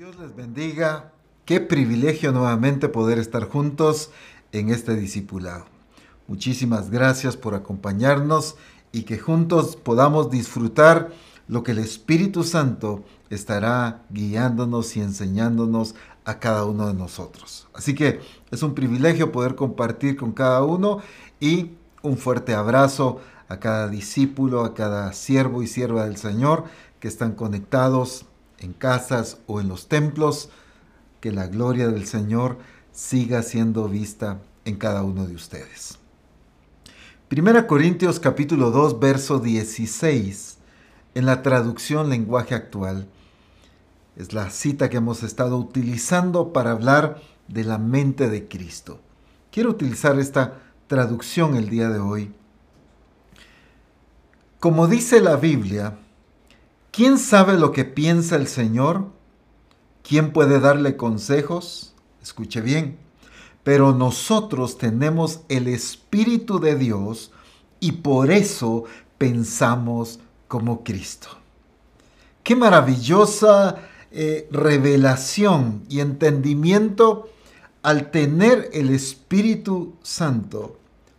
Dios les bendiga. Qué privilegio nuevamente poder estar juntos en este discipulado. Muchísimas gracias por acompañarnos y que juntos podamos disfrutar lo que el Espíritu Santo estará guiándonos y enseñándonos a cada uno de nosotros. Así que es un privilegio poder compartir con cada uno y un fuerte abrazo a cada discípulo, a cada siervo y sierva del Señor que están conectados en casas o en los templos. Que la gloria del Señor siga siendo vista en cada uno de ustedes. Primera Corintios capítulo 2 verso 16 en la traducción lenguaje actual es la cita que hemos estado utilizando para hablar de la mente de Cristo. Quiero utilizar esta traducción el día de hoy. Como dice la Biblia, ¿quién sabe lo que piensa el Señor? ¿Quién puede darle consejos? Escuche bien. Pero nosotros tenemos el Espíritu de Dios y por eso pensamos como Cristo. Qué maravillosa eh, revelación y entendimiento al tener el Espíritu Santo,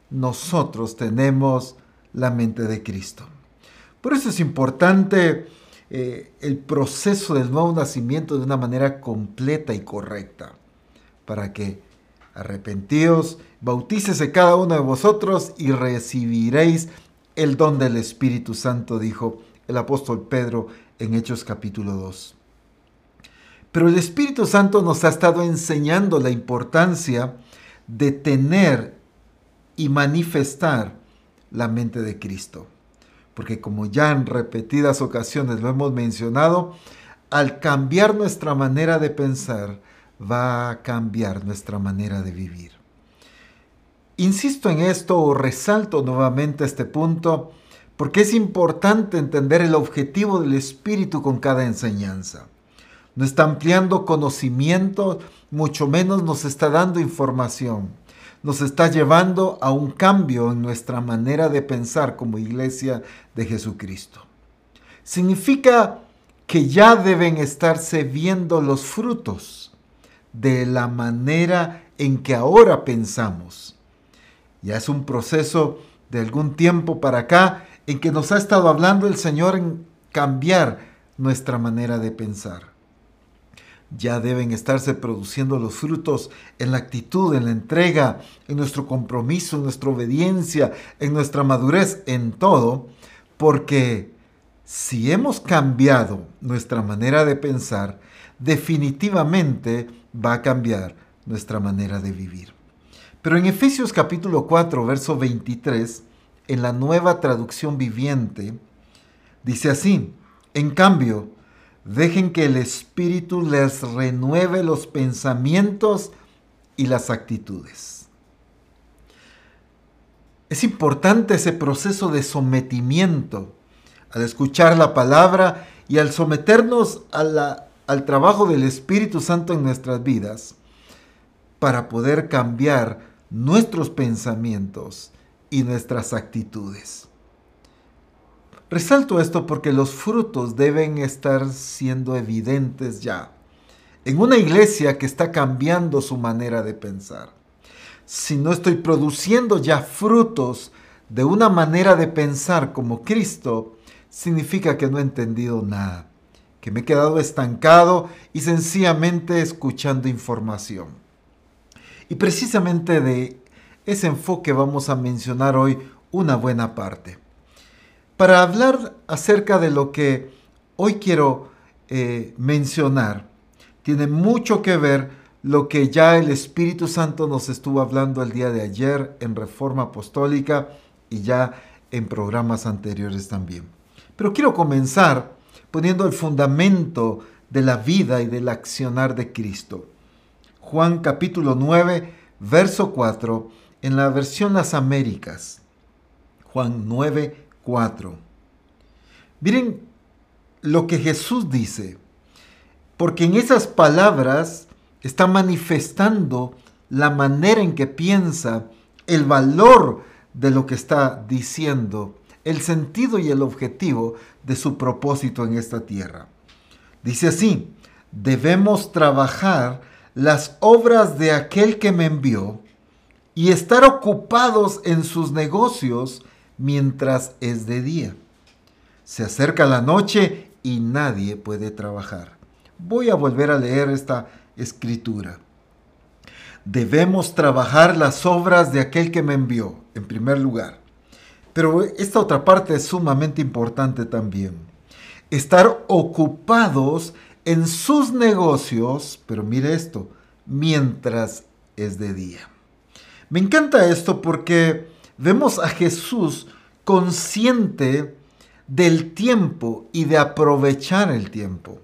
nosotros tenemos la mente de Cristo. Por eso es importante eh, el proceso del nuevo nacimiento de una manera completa y correcta, para que arrepentíos, bautícese cada uno de vosotros y recibiréis el don del Espíritu Santo, dijo el apóstol Pedro en Hechos capítulo 2. Pero el Espíritu Santo nos ha estado enseñando la importancia de tener y manifestar la mente de Cristo. Porque como ya en repetidas ocasiones lo hemos mencionado, al cambiar nuestra manera de pensar, va a cambiar nuestra manera de vivir. Insisto en esto o resalto nuevamente este punto porque es importante entender el objetivo del Espíritu con cada enseñanza no está ampliando conocimiento, mucho menos nos está dando información. Nos está llevando a un cambio en nuestra manera de pensar como iglesia de Jesucristo. Significa que ya deben estarse viendo los frutos de la manera en que ahora pensamos. Ya es un proceso de algún tiempo para acá en que nos ha estado hablando el Señor en cambiar nuestra manera de pensar ya deben estarse produciendo los frutos en la actitud, en la entrega, en nuestro compromiso, en nuestra obediencia, en nuestra madurez, en todo, porque si hemos cambiado nuestra manera de pensar, definitivamente va a cambiar nuestra manera de vivir. Pero en Efesios capítulo 4, verso 23, en la nueva traducción viviente, dice así, en cambio, Dejen que el Espíritu les renueve los pensamientos y las actitudes. Es importante ese proceso de sometimiento al escuchar la palabra y al someternos al trabajo del Espíritu Santo en nuestras vidas para poder cambiar nuestros pensamientos y nuestras actitudes. Resalto esto porque los frutos deben estar siendo evidentes ya en una iglesia que está cambiando su manera de pensar. Si no estoy produciendo ya frutos de una manera de pensar como Cristo, significa que no he entendido nada, que me he quedado estancado y sencillamente escuchando información. Y precisamente de ese enfoque vamos a mencionar hoy una buena parte para hablar acerca de lo que hoy quiero eh, mencionar, tiene mucho que ver lo que ya el Espíritu Santo nos estuvo hablando el día de ayer en Reforma Apostólica y ya en programas anteriores también. Pero quiero comenzar poniendo el fundamento de la vida y del accionar de Cristo. Juan capítulo 9, verso 4, en la versión Las Américas. Juan 9, 4. Miren lo que Jesús dice, porque en esas palabras está manifestando la manera en que piensa, el valor de lo que está diciendo, el sentido y el objetivo de su propósito en esta tierra. Dice así, debemos trabajar las obras de aquel que me envió y estar ocupados en sus negocios mientras es de día. Se acerca la noche y nadie puede trabajar. Voy a volver a leer esta escritura. Debemos trabajar las obras de aquel que me envió, en primer lugar. Pero esta otra parte es sumamente importante también. Estar ocupados en sus negocios, pero mire esto, mientras es de día. Me encanta esto porque vemos a Jesús consciente del tiempo y de aprovechar el tiempo.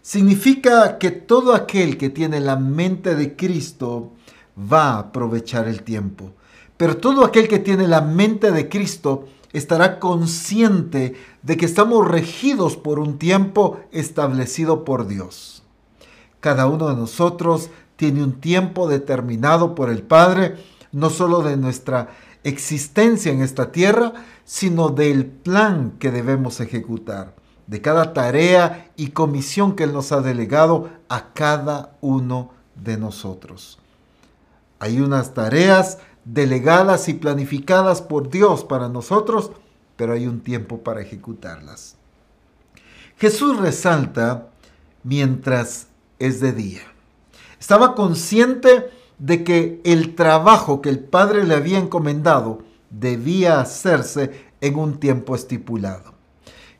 Significa que todo aquel que tiene la mente de Cristo va a aprovechar el tiempo. Pero todo aquel que tiene la mente de Cristo estará consciente de que estamos regidos por un tiempo establecido por Dios. Cada uno de nosotros tiene un tiempo determinado por el Padre, no solo de nuestra existencia en esta tierra, sino del plan que debemos ejecutar, de cada tarea y comisión que Él nos ha delegado a cada uno de nosotros. Hay unas tareas delegadas y planificadas por Dios para nosotros, pero hay un tiempo para ejecutarlas. Jesús resalta mientras es de día. Estaba consciente de que el trabajo que el Padre le había encomendado debía hacerse en un tiempo estipulado.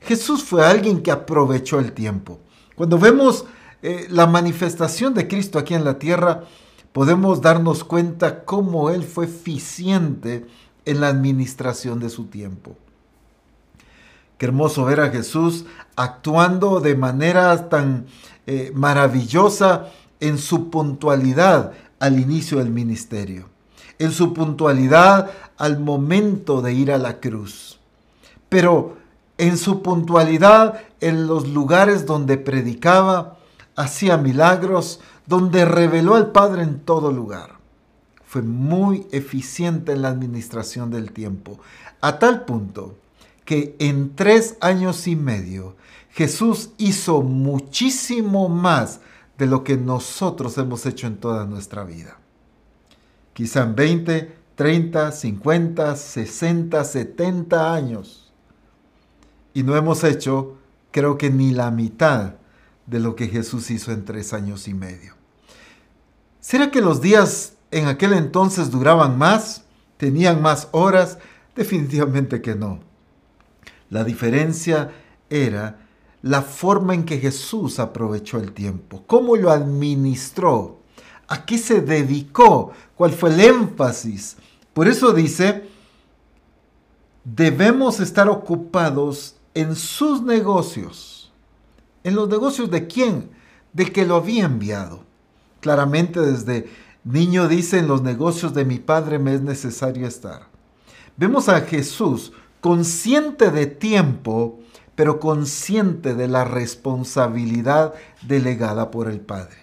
Jesús fue alguien que aprovechó el tiempo. Cuando vemos eh, la manifestación de Cristo aquí en la tierra, podemos darnos cuenta cómo Él fue eficiente en la administración de su tiempo. Qué hermoso ver a Jesús actuando de manera tan eh, maravillosa en su puntualidad al inicio del ministerio, en su puntualidad al momento de ir a la cruz, pero en su puntualidad en los lugares donde predicaba, hacía milagros, donde reveló al Padre en todo lugar. Fue muy eficiente en la administración del tiempo, a tal punto que en tres años y medio Jesús hizo muchísimo más de lo que nosotros hemos hecho en toda nuestra vida. Quizá en 20, 30, 50, 60, 70 años. Y no hemos hecho, creo que ni la mitad de lo que Jesús hizo en tres años y medio. ¿Será que los días en aquel entonces duraban más? ¿Tenían más horas? Definitivamente que no. La diferencia era la forma en que Jesús aprovechó el tiempo, cómo lo administró, a qué se dedicó, cuál fue el énfasis. Por eso dice, debemos estar ocupados en sus negocios. ¿En los negocios de quién? Del que lo había enviado. Claramente desde niño dice, en los negocios de mi Padre me es necesario estar. Vemos a Jesús consciente de tiempo, pero consciente de la responsabilidad delegada por el Padre.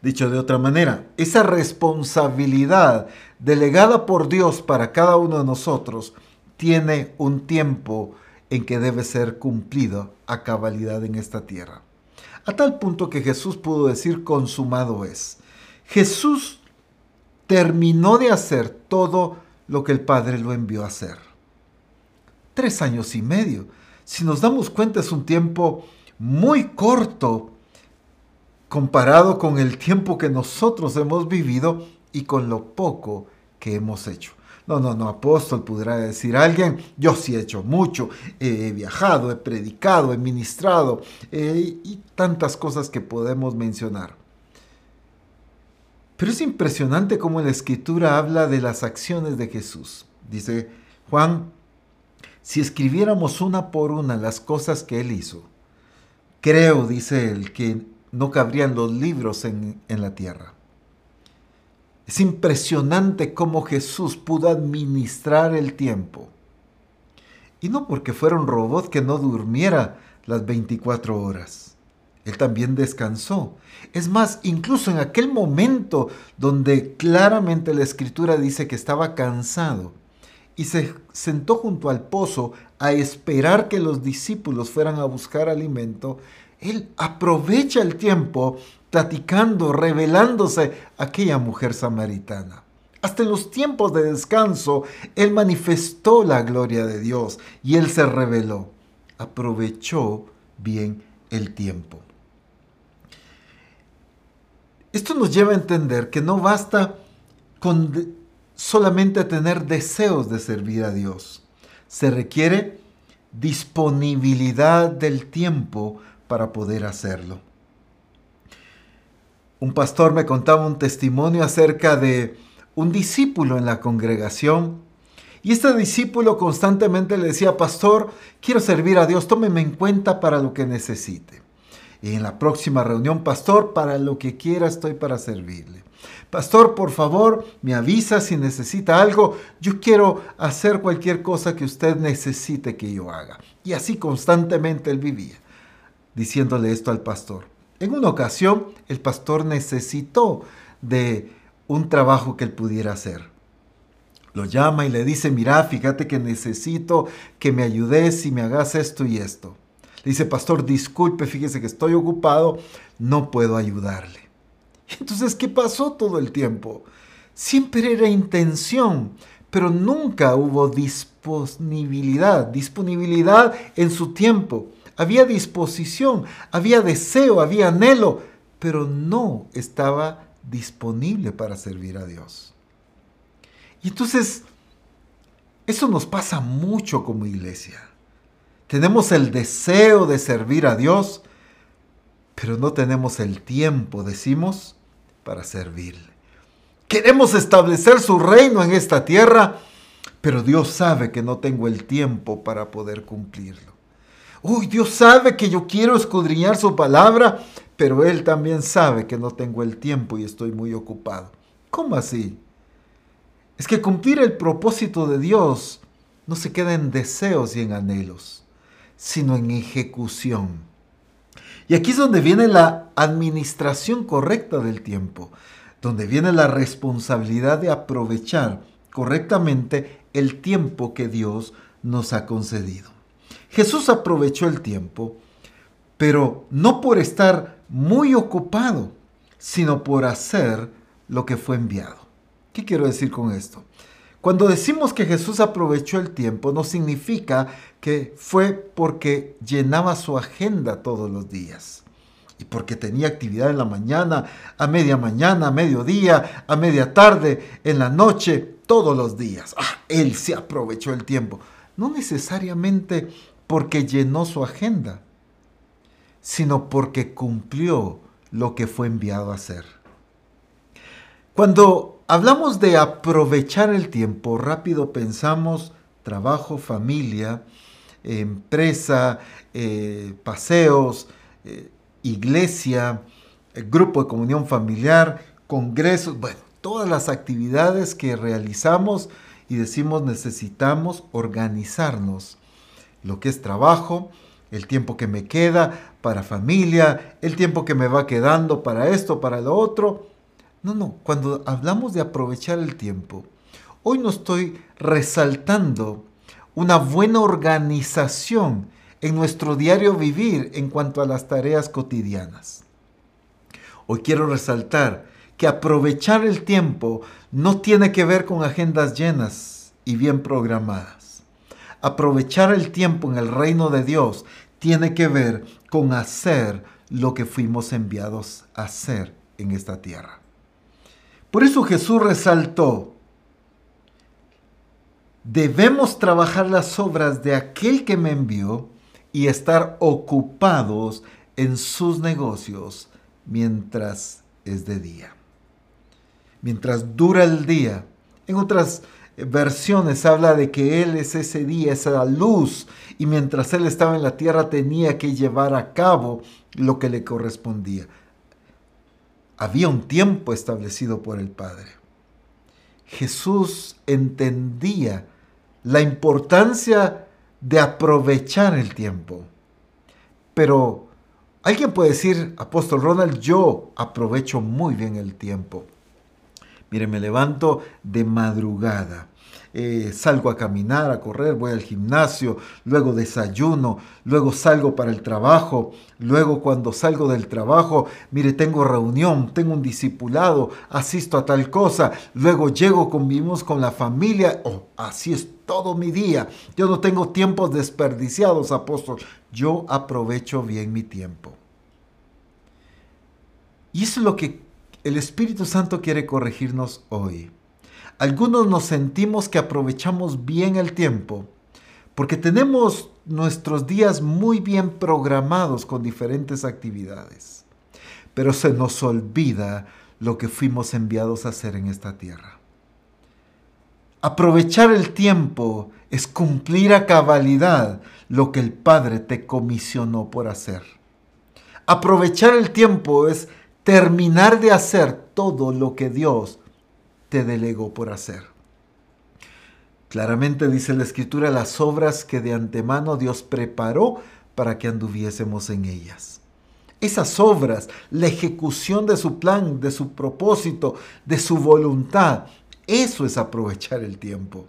Dicho de otra manera, esa responsabilidad delegada por Dios para cada uno de nosotros tiene un tiempo en que debe ser cumplido a cabalidad en esta tierra a tal punto que Jesús pudo decir consumado es. Jesús terminó de hacer todo lo que el Padre lo envió a hacer. Tres años y medio. Si nos damos cuenta es un tiempo muy corto comparado con el tiempo que nosotros hemos vivido y con lo poco que hemos hecho. No, no, no, apóstol, podrá decir alguien, yo sí he hecho mucho, he viajado, he predicado, he ministrado eh, y tantas cosas que podemos mencionar. Pero es impresionante cómo la escritura habla de las acciones de Jesús. Dice Juan, si escribiéramos una por una las cosas que él hizo, creo, dice él, que no cabrían los libros en, en la tierra. Es impresionante cómo Jesús pudo administrar el tiempo. Y no porque fuera un robot que no durmiera las 24 horas. Él también descansó. Es más, incluso en aquel momento donde claramente la escritura dice que estaba cansado y se sentó junto al pozo a esperar que los discípulos fueran a buscar alimento, Él aprovecha el tiempo platicando, revelándose a aquella mujer samaritana. Hasta en los tiempos de descanso, Él manifestó la gloria de Dios y Él se reveló. Aprovechó bien el tiempo. Esto nos lleva a entender que no basta con solamente tener deseos de servir a Dios. Se requiere disponibilidad del tiempo para poder hacerlo. Un pastor me contaba un testimonio acerca de un discípulo en la congregación y este discípulo constantemente le decía, pastor, quiero servir a Dios, tómeme en cuenta para lo que necesite. Y en la próxima reunión, pastor, para lo que quiera estoy para servirle. Pastor, por favor, me avisa si necesita algo. Yo quiero hacer cualquier cosa que usted necesite que yo haga. Y así constantemente él vivía, diciéndole esto al pastor. En una ocasión, el pastor necesitó de un trabajo que él pudiera hacer. Lo llama y le dice, mira, fíjate que necesito que me ayudes y me hagas esto y esto. Le dice, pastor, disculpe, fíjese que estoy ocupado, no puedo ayudarle. Entonces, ¿qué pasó todo el tiempo? Siempre era intención, pero nunca hubo disponibilidad, disponibilidad en su tiempo. Había disposición, había deseo, había anhelo, pero no estaba disponible para servir a Dios. Y entonces, eso nos pasa mucho como iglesia. Tenemos el deseo de servir a Dios, pero no tenemos el tiempo, decimos, para servirle. Queremos establecer su reino en esta tierra, pero Dios sabe que no tengo el tiempo para poder cumplirlo. Uy, Dios sabe que yo quiero escudriñar su palabra, pero Él también sabe que no tengo el tiempo y estoy muy ocupado. ¿Cómo así? Es que cumplir el propósito de Dios no se queda en deseos y en anhelos, sino en ejecución. Y aquí es donde viene la administración correcta del tiempo, donde viene la responsabilidad de aprovechar correctamente el tiempo que Dios nos ha concedido. Jesús aprovechó el tiempo, pero no por estar muy ocupado, sino por hacer lo que fue enviado. ¿Qué quiero decir con esto? Cuando decimos que Jesús aprovechó el tiempo, no significa que fue porque llenaba su agenda todos los días. Y porque tenía actividad en la mañana, a media mañana, a mediodía, a media tarde, en la noche, todos los días. Ah, él se aprovechó el tiempo. No necesariamente porque llenó su agenda, sino porque cumplió lo que fue enviado a hacer. Cuando hablamos de aprovechar el tiempo, rápido pensamos trabajo, familia, empresa, eh, paseos, eh, iglesia, grupo de comunión familiar, congresos, bueno, todas las actividades que realizamos y decimos necesitamos organizarnos. Lo que es trabajo, el tiempo que me queda para familia, el tiempo que me va quedando para esto, para lo otro, no, no, cuando hablamos de aprovechar el tiempo, hoy no estoy resaltando una buena organización en nuestro diario vivir en cuanto a las tareas cotidianas. Hoy quiero resaltar que aprovechar el tiempo no tiene que ver con agendas llenas y bien programadas. Aprovechar el tiempo en el reino de Dios tiene que ver con hacer lo que fuimos enviados a hacer en esta tierra. Por eso Jesús resaltó, debemos trabajar las obras de aquel que me envió y estar ocupados en sus negocios mientras es de día. Mientras dura el día. En otras versiones habla de que Él es ese día, esa luz, y mientras Él estaba en la tierra tenía que llevar a cabo lo que le correspondía había un tiempo establecido por el Padre. Jesús entendía la importancia de aprovechar el tiempo. Pero alguien puede decir, apóstol Ronald, yo aprovecho muy bien el tiempo. Mire, me levanto de madrugada eh, salgo a caminar, a correr, voy al gimnasio, luego desayuno, luego salgo para el trabajo, luego cuando salgo del trabajo, mire, tengo reunión, tengo un discipulado, asisto a tal cosa, luego llego, convivimos con la familia, oh, así es todo mi día. Yo no tengo tiempos desperdiciados, apóstol. Yo aprovecho bien mi tiempo. Y eso es lo que el Espíritu Santo quiere corregirnos hoy. Algunos nos sentimos que aprovechamos bien el tiempo porque tenemos nuestros días muy bien programados con diferentes actividades, pero se nos olvida lo que fuimos enviados a hacer en esta tierra. Aprovechar el tiempo es cumplir a cabalidad lo que el Padre te comisionó por hacer. Aprovechar el tiempo es terminar de hacer todo lo que Dios te delegó por hacer. Claramente dice la escritura las obras que de antemano Dios preparó para que anduviésemos en ellas. Esas obras, la ejecución de su plan, de su propósito, de su voluntad, eso es aprovechar el tiempo.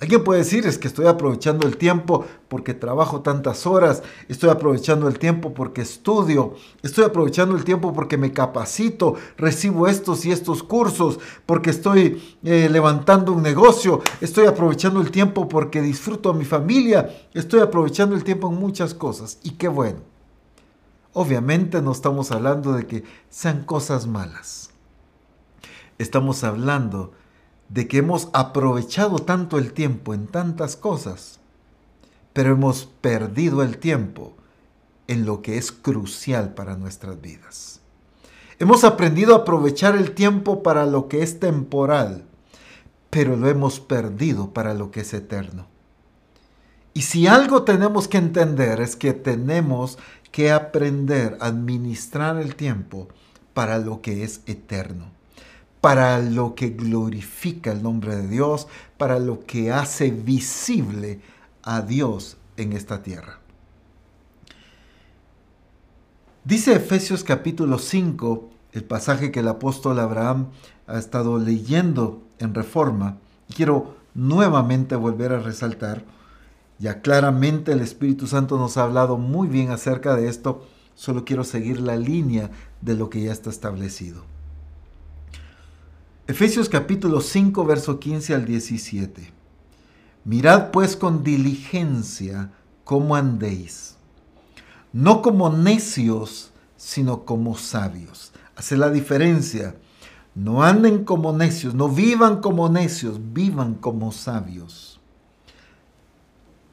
Alguien puede decir, es que estoy aprovechando el tiempo porque trabajo tantas horas, estoy aprovechando el tiempo porque estudio, estoy aprovechando el tiempo porque me capacito, recibo estos y estos cursos, porque estoy eh, levantando un negocio, estoy aprovechando el tiempo porque disfruto a mi familia, estoy aprovechando el tiempo en muchas cosas. Y qué bueno. Obviamente no estamos hablando de que sean cosas malas. Estamos hablando de que hemos aprovechado tanto el tiempo en tantas cosas, pero hemos perdido el tiempo en lo que es crucial para nuestras vidas. Hemos aprendido a aprovechar el tiempo para lo que es temporal, pero lo hemos perdido para lo que es eterno. Y si algo tenemos que entender es que tenemos que aprender a administrar el tiempo para lo que es eterno para lo que glorifica el nombre de Dios, para lo que hace visible a Dios en esta tierra. Dice Efesios capítulo 5, el pasaje que el apóstol Abraham ha estado leyendo en reforma. Quiero nuevamente volver a resaltar, ya claramente el Espíritu Santo nos ha hablado muy bien acerca de esto, solo quiero seguir la línea de lo que ya está establecido. Efesios capítulo 5, verso 15 al 17. Mirad pues con diligencia cómo andéis, no como necios, sino como sabios. Hace la diferencia. No anden como necios, no vivan como necios, vivan como sabios.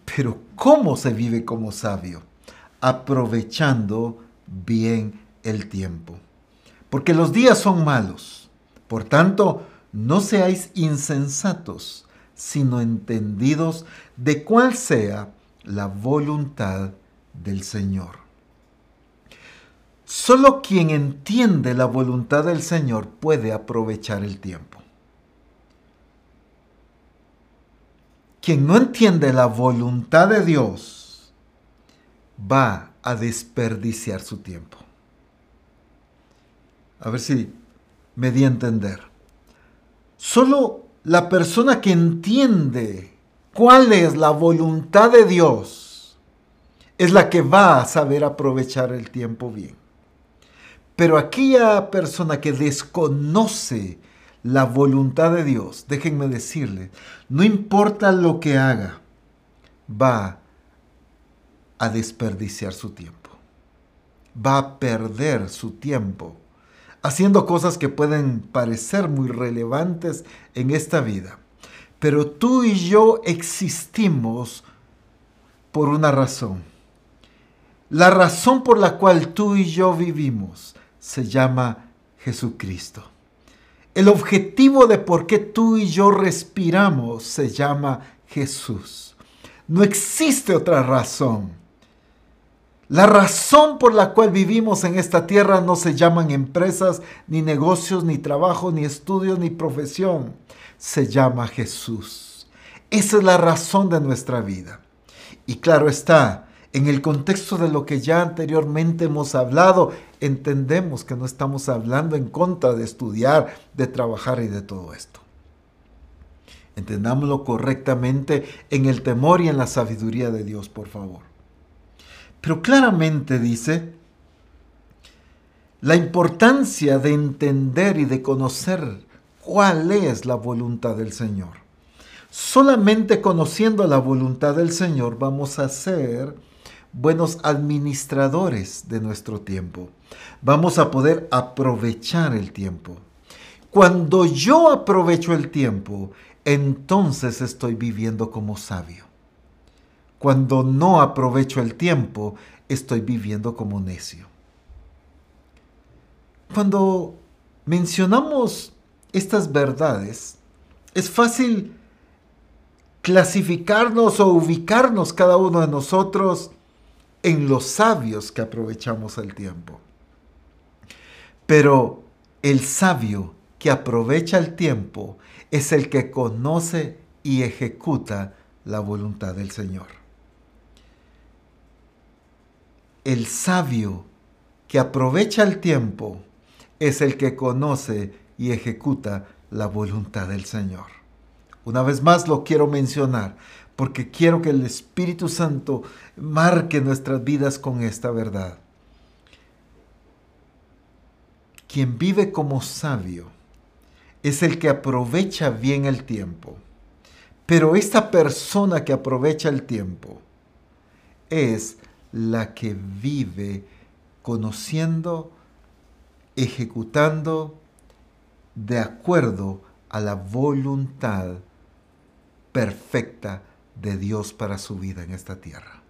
Pero ¿cómo se vive como sabio? Aprovechando bien el tiempo. Porque los días son malos. Por tanto, no seáis insensatos, sino entendidos de cuál sea la voluntad del Señor. Solo quien entiende la voluntad del Señor puede aprovechar el tiempo. Quien no entiende la voluntad de Dios va a desperdiciar su tiempo. A ver si me di a entender. Solo la persona que entiende cuál es la voluntad de Dios es la que va a saber aprovechar el tiempo bien. Pero aquella persona que desconoce la voluntad de Dios, déjenme decirle, no importa lo que haga, va a desperdiciar su tiempo. Va a perder su tiempo haciendo cosas que pueden parecer muy relevantes en esta vida. Pero tú y yo existimos por una razón. La razón por la cual tú y yo vivimos se llama Jesucristo. El objetivo de por qué tú y yo respiramos se llama Jesús. No existe otra razón. La razón por la cual vivimos en esta tierra no se llaman empresas, ni negocios, ni trabajo, ni estudios, ni profesión. Se llama Jesús. Esa es la razón de nuestra vida. Y claro está, en el contexto de lo que ya anteriormente hemos hablado, entendemos que no estamos hablando en contra de estudiar, de trabajar y de todo esto. Entendámoslo correctamente en el temor y en la sabiduría de Dios, por favor. Pero claramente dice la importancia de entender y de conocer cuál es la voluntad del Señor. Solamente conociendo la voluntad del Señor vamos a ser buenos administradores de nuestro tiempo. Vamos a poder aprovechar el tiempo. Cuando yo aprovecho el tiempo, entonces estoy viviendo como sabio. Cuando no aprovecho el tiempo, estoy viviendo como necio. Cuando mencionamos estas verdades, es fácil clasificarnos o ubicarnos cada uno de nosotros en los sabios que aprovechamos el tiempo. Pero el sabio que aprovecha el tiempo es el que conoce y ejecuta la voluntad del Señor. El sabio que aprovecha el tiempo es el que conoce y ejecuta la voluntad del Señor. Una vez más lo quiero mencionar porque quiero que el Espíritu Santo marque nuestras vidas con esta verdad. Quien vive como sabio es el que aprovecha bien el tiempo. Pero esta persona que aprovecha el tiempo es la que vive conociendo ejecutando de acuerdo a la voluntad perfecta de Dios para su vida en esta tierra.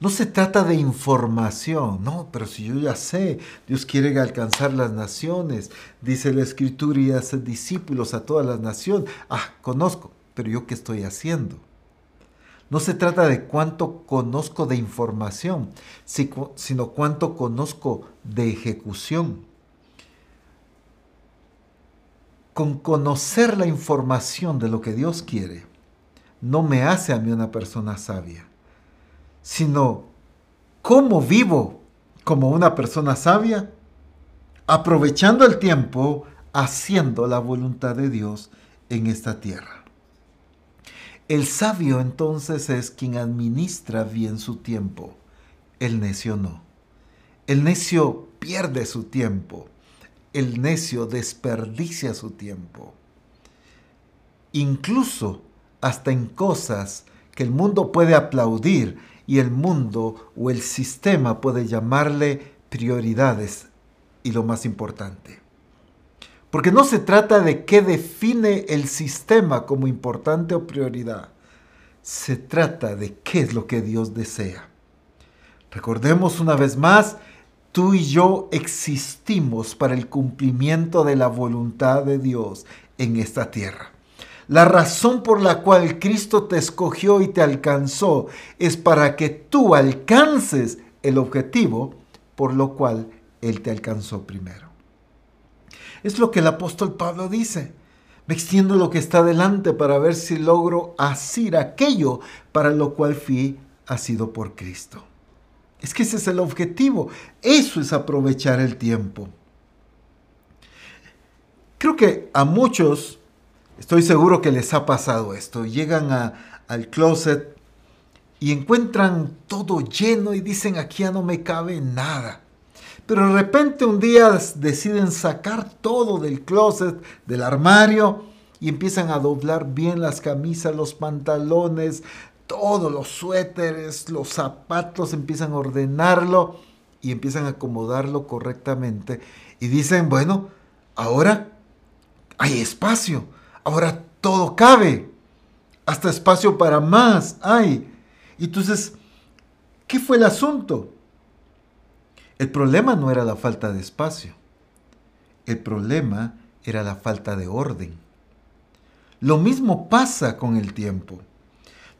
No se trata de información, no, pero si yo ya sé, Dios quiere alcanzar las naciones, dice la escritura y hace discípulos a todas las naciones. Ah, conozco, pero yo qué estoy haciendo? No se trata de cuánto conozco de información, sino cuánto conozco de ejecución. Con conocer la información de lo que Dios quiere, no me hace a mí una persona sabia, sino cómo vivo como una persona sabia, aprovechando el tiempo, haciendo la voluntad de Dios en esta tierra. El sabio entonces es quien administra bien su tiempo, el necio no. El necio pierde su tiempo, el necio desperdicia su tiempo. Incluso hasta en cosas que el mundo puede aplaudir y el mundo o el sistema puede llamarle prioridades y lo más importante. Porque no se trata de qué define el sistema como importante o prioridad. Se trata de qué es lo que Dios desea. Recordemos una vez más, tú y yo existimos para el cumplimiento de la voluntad de Dios en esta tierra. La razón por la cual Cristo te escogió y te alcanzó es para que tú alcances el objetivo por lo cual Él te alcanzó primero. Es lo que el apóstol Pablo dice. Me extiendo lo que está delante para ver si logro asir aquello para lo cual fui asido por Cristo. Es que ese es el objetivo. Eso es aprovechar el tiempo. Creo que a muchos, estoy seguro que les ha pasado esto. Llegan al closet y encuentran todo lleno y dicen aquí ya no me cabe nada. Pero de repente un día deciden sacar todo del closet, del armario, y empiezan a doblar bien las camisas, los pantalones, todos los suéteres, los zapatos, empiezan a ordenarlo y empiezan a acomodarlo correctamente. Y dicen, bueno, ahora hay espacio, ahora todo cabe, hasta espacio para más hay. Entonces, ¿qué fue el asunto? El problema no era la falta de espacio. El problema era la falta de orden. Lo mismo pasa con el tiempo.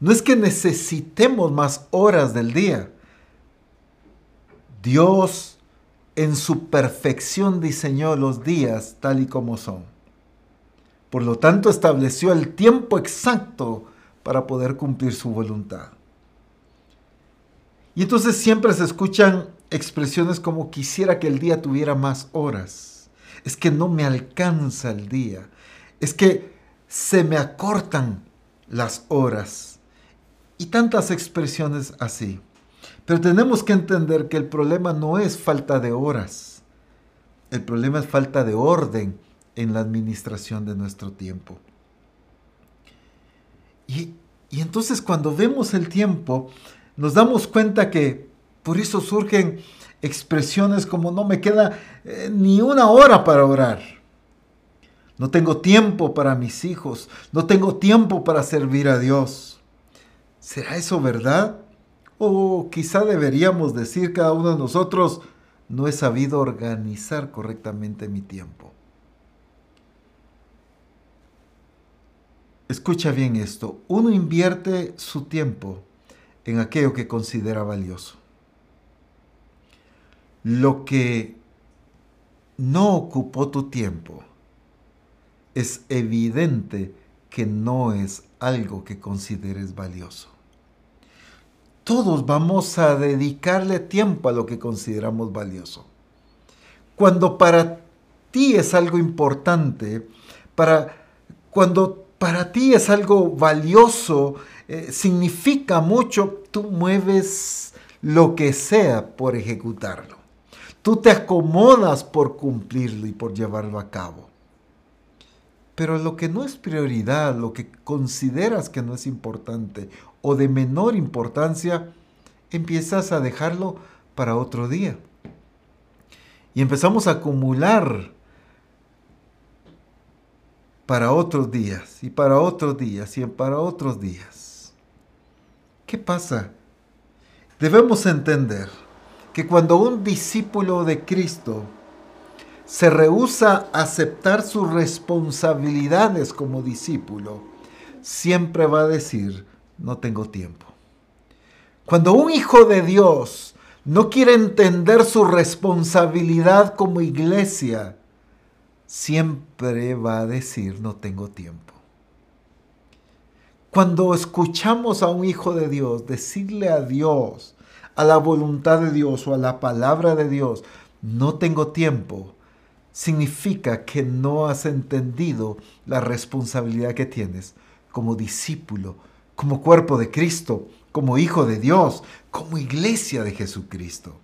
No es que necesitemos más horas del día. Dios en su perfección diseñó los días tal y como son. Por lo tanto, estableció el tiempo exacto para poder cumplir su voluntad. Y entonces siempre se escuchan expresiones como quisiera que el día tuviera más horas. Es que no me alcanza el día. Es que se me acortan las horas. Y tantas expresiones así. Pero tenemos que entender que el problema no es falta de horas. El problema es falta de orden en la administración de nuestro tiempo. Y, entonces cuando vemos el tiempo, nos damos cuenta que por eso surgen expresiones como no me queda eh, ni una hora para orar. No tengo tiempo para mis hijos. No tengo tiempo para servir a Dios. ¿Será eso verdad? O quizá deberíamos decir cada uno de nosotros, no he sabido organizar correctamente mi tiempo. Escucha bien esto, uno invierte su tiempo en aquello que considera valioso. Lo que no ocupó tu tiempo es evidente que no es algo que consideres valioso. Todos vamos a dedicarle tiempo a lo que consideramos valioso. Cuando para ti es algo importante, para cuando para ti es algo valioso, eh, significa mucho, tú mueves lo que sea por ejecutarlo. Tú te acomodas por cumplirlo y por llevarlo a cabo. Pero lo que no es prioridad, lo que consideras que no es importante o de menor importancia, empiezas a dejarlo para otro día. Y empezamos a acumular para otros días y para otros días y para otros días. ¿Qué pasa? Debemos entender que cuando un discípulo de Cristo se rehúsa a aceptar sus responsabilidades como discípulo, siempre va a decir, no tengo tiempo. Cuando un hijo de Dios no quiere entender su responsabilidad como iglesia, siempre va a decir, no tengo tiempo. Cuando escuchamos a un hijo de Dios decirle a Dios, a la voluntad de Dios o a la palabra de Dios, no tengo tiempo, significa que no has entendido la responsabilidad que tienes como discípulo, como cuerpo de Cristo, como hijo de Dios, como iglesia de Jesucristo.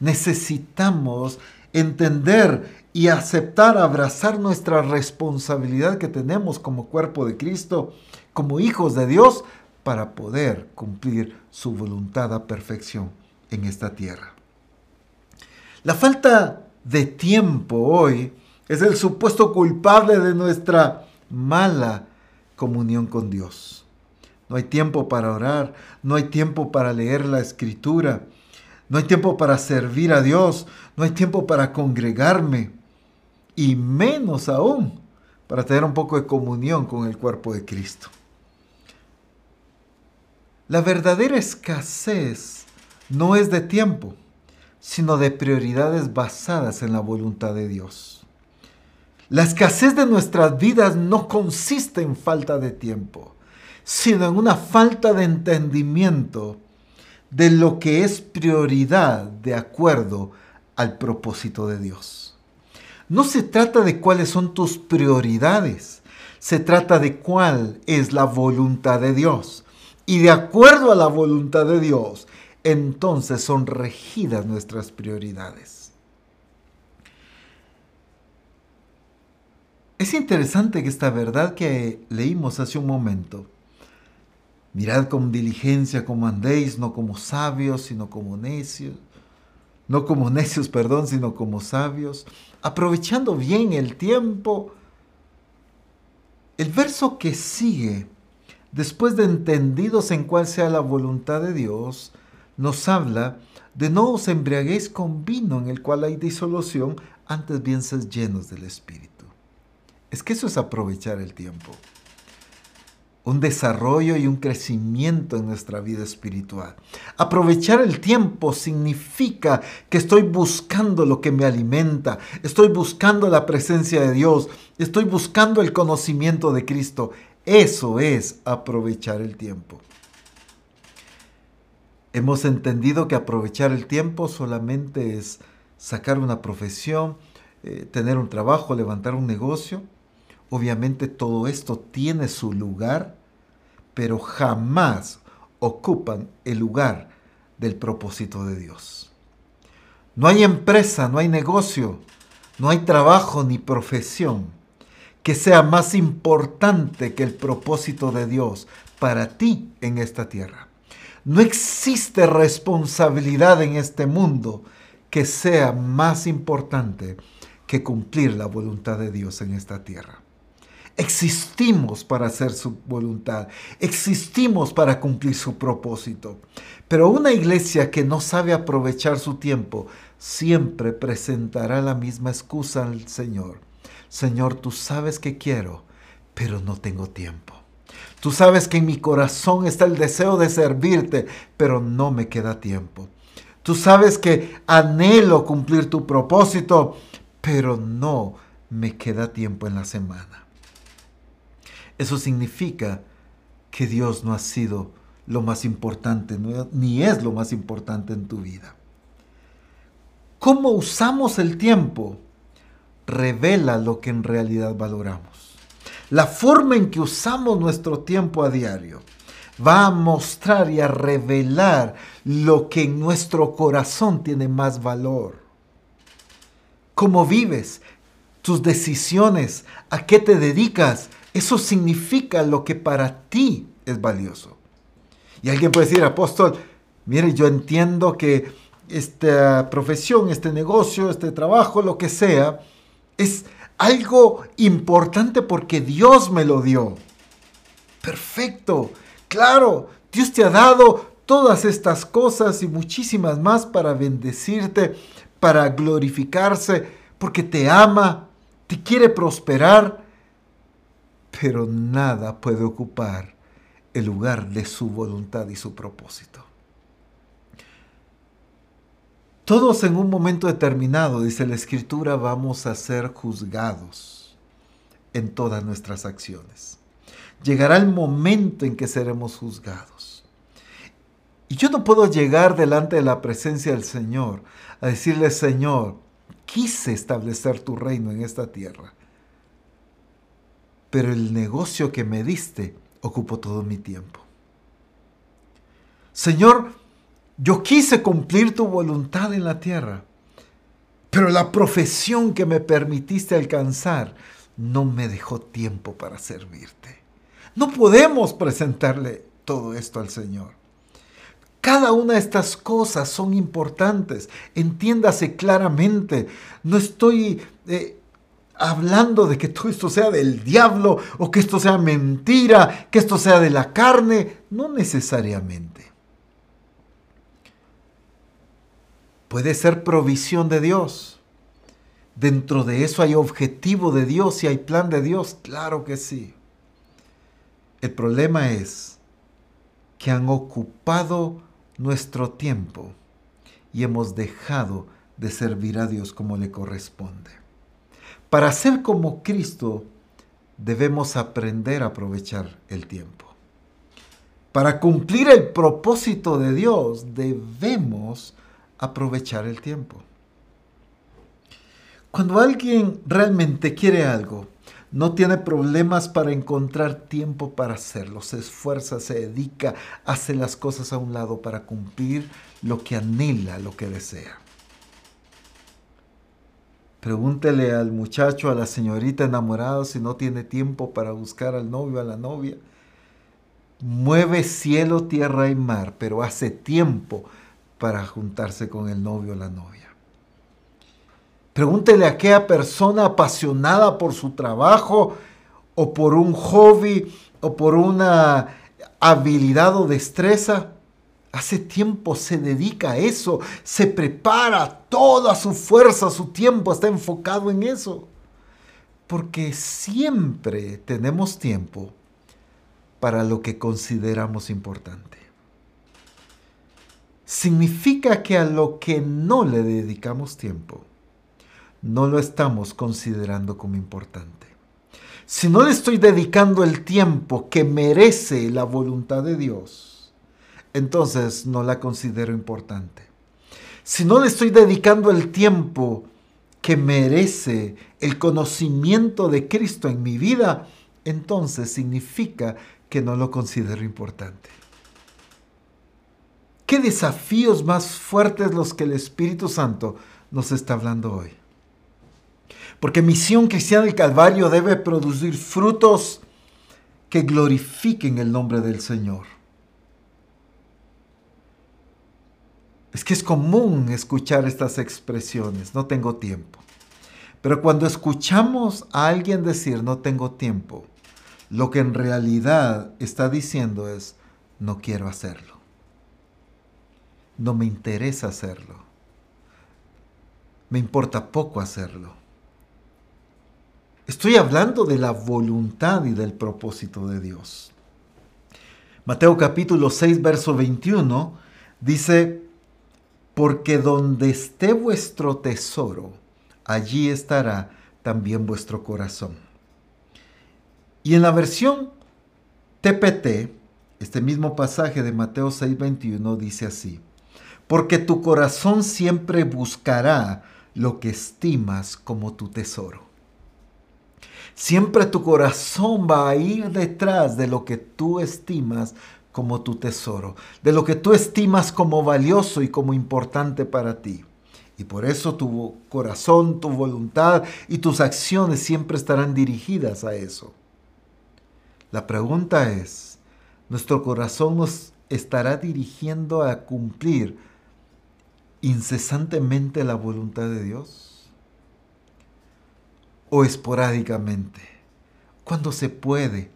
Necesitamos entender y aceptar, abrazar nuestra responsabilidad que tenemos como cuerpo de Cristo, como hijos de Dios, para poder cumplir su voluntad a perfección en esta tierra. La falta de tiempo hoy es el supuesto culpable de nuestra mala comunión con Dios. No hay tiempo para orar, no hay tiempo para leer la escritura, no hay tiempo para servir a Dios, no hay tiempo para congregarme y menos aún para tener un poco de comunión con el cuerpo de Cristo. La verdadera escasez no es de tiempo, sino de prioridades basadas en la voluntad de Dios. La escasez de nuestras vidas no consiste en falta de tiempo, sino en una falta de entendimiento de lo que es prioridad de acuerdo al propósito de Dios. No se trata de cuáles son tus prioridades, se trata de cuál es la voluntad de Dios. Y de acuerdo a la voluntad de Dios, entonces son regidas nuestras prioridades. Es interesante que esta verdad que leímos hace un momento, mirad con diligencia como andéis, no como sabios, sino como necios, no como necios, perdón, sino como sabios, aprovechando bien el tiempo. El verso que sigue, después de entendidos en cuál sea la voluntad de Dios, nos habla de no os embriaguéis con vino en el cual hay disolución, antes bien seas llenos del Espíritu. Es que eso es aprovechar el tiempo. Un desarrollo y un crecimiento en nuestra vida espiritual. Aprovechar el tiempo significa que estoy buscando lo que me alimenta, estoy buscando la presencia de Dios, estoy buscando el conocimiento de Cristo. Eso es aprovechar el tiempo. Hemos entendido que aprovechar el tiempo solamente es sacar una profesión, eh, tener un trabajo, levantar un negocio, Obviamente todo esto tiene su lugar, pero jamás ocupan el lugar del propósito de Dios. No hay empresa, no hay negocio, no hay trabajo ni profesión que sea más importante que el propósito de Dios para ti en esta tierra. No existe responsabilidad en este mundo que sea más importante que cumplir la voluntad de Dios en esta tierra. Existimos para hacer su voluntad, existimos para cumplir su propósito. Pero una iglesia que no sabe aprovechar su tiempo siempre presentará la misma excusa al Señor. Señor, tú sabes que quiero, pero no tengo tiempo. Tú sabes que en mi corazón está el deseo de servirte, pero no me queda tiempo. Tú sabes que anhelo cumplir tu propósito, pero no me queda tiempo en la semana. Eso significa que Dios no ha sido lo más importante, ni es lo más importante en tu vida. Cómo usamos el tiempo revela lo que en realidad valoramos. La forma en que usamos nuestro tiempo a diario va a mostrar y a revelar lo que en nuestro corazón tiene más valor. Cómo vives, tus decisiones, a qué te dedicas, eso significa lo que para ti es valioso. Y alguien puede decir, apóstol, mire, yo entiendo que esta profesión, este negocio, este trabajo, lo que sea, es algo importante porque Dios me lo dio. Perfecto, claro, Dios te ha dado todas estas cosas y muchísimas más para bendecirte, para glorificarse, porque te ama, te quiere prosperar pero nada puede ocupar el lugar de su voluntad y su propósito. Todos en un momento determinado, dice la Escritura, vamos a ser juzgados en todas nuestras acciones. Llegará el momento en que seremos juzgados. Y yo no puedo llegar delante de la presencia del Señor a decirle, Señor, quise establecer tu reino en esta tierra, pero el negocio que me diste ocupó todo mi tiempo. Señor, yo quise cumplir tu voluntad en la tierra, pero la profesión que me permitiste alcanzar no me dejó tiempo para servirte. No podemos presentarle todo esto al Señor. Cada una de estas cosas son importantes. Entiéndase claramente. No estoy eh, hablando de que todo esto sea del diablo o que esto sea mentira, que esto sea de la carne. No necesariamente. Puede ser provisión de Dios. Dentro de eso hay objetivo de Dios y hay plan de Dios. Claro que sí. El problema es que han ocupado nuestro tiempo y hemos dejado de servir a Dios como le corresponde. Para ser como Cristo debemos aprender a aprovechar el tiempo. Para cumplir el propósito de Dios debemos aprovechar el tiempo. Cuando alguien realmente quiere algo, no tiene problemas para encontrar tiempo para hacerlo, se esfuerza, se dedica, hace las cosas a un lado para cumplir lo que anhela, lo que desea. Pregúntele al muchacho, a la señorita enamorada si no tiene tiempo para buscar al novio, a la novia. Mueve cielo, tierra y mar, pero hace tiempo para juntarse con el novio o la novia. Pregúntele a aquella persona apasionada por su trabajo o por un hobby o por una habilidad o destreza Hace tiempo se dedica a eso, se prepara toda su fuerza, su tiempo está enfocado en eso. Porque siempre tenemos tiempo para lo que consideramos importante. Significa que a lo que no le dedicamos tiempo, no lo estamos considerando como importante. Si no le estoy dedicando el tiempo que merece la voluntad de Dios, entonces no la considero importante. Si no le estoy dedicando el tiempo que merece el conocimiento de Cristo en mi vida, entonces significa que no lo considero importante. ¿Qué desafíos más fuertes los que el Espíritu Santo nos está hablando hoy? Porque misión cristiana del Calvario debe producir frutos que glorifiquen el nombre del Señor. Es que es común escuchar estas expresiones, no tengo tiempo. Pero cuando escuchamos a alguien decir no tengo tiempo, lo que en realidad está diciendo es no quiero hacerlo. No me interesa hacerlo. Me importa poco hacerlo. Estoy hablando de la voluntad y del propósito de Dios. Mateo capítulo 6, verso 21 dice, porque donde esté vuestro tesoro, allí estará también vuestro corazón. Y en la versión TPT, este mismo pasaje de Mateo 6:21 dice así, porque tu corazón siempre buscará lo que estimas como tu tesoro. Siempre tu corazón va a ir detrás de lo que tú estimas como tu tesoro, de lo que tú estimas como valioso y como importante para ti. Y por eso tu corazón, tu voluntad y tus acciones siempre estarán dirigidas a eso. La pregunta es, ¿nuestro corazón nos estará dirigiendo a cumplir incesantemente la voluntad de Dios? ¿O esporádicamente? Cuando se puede.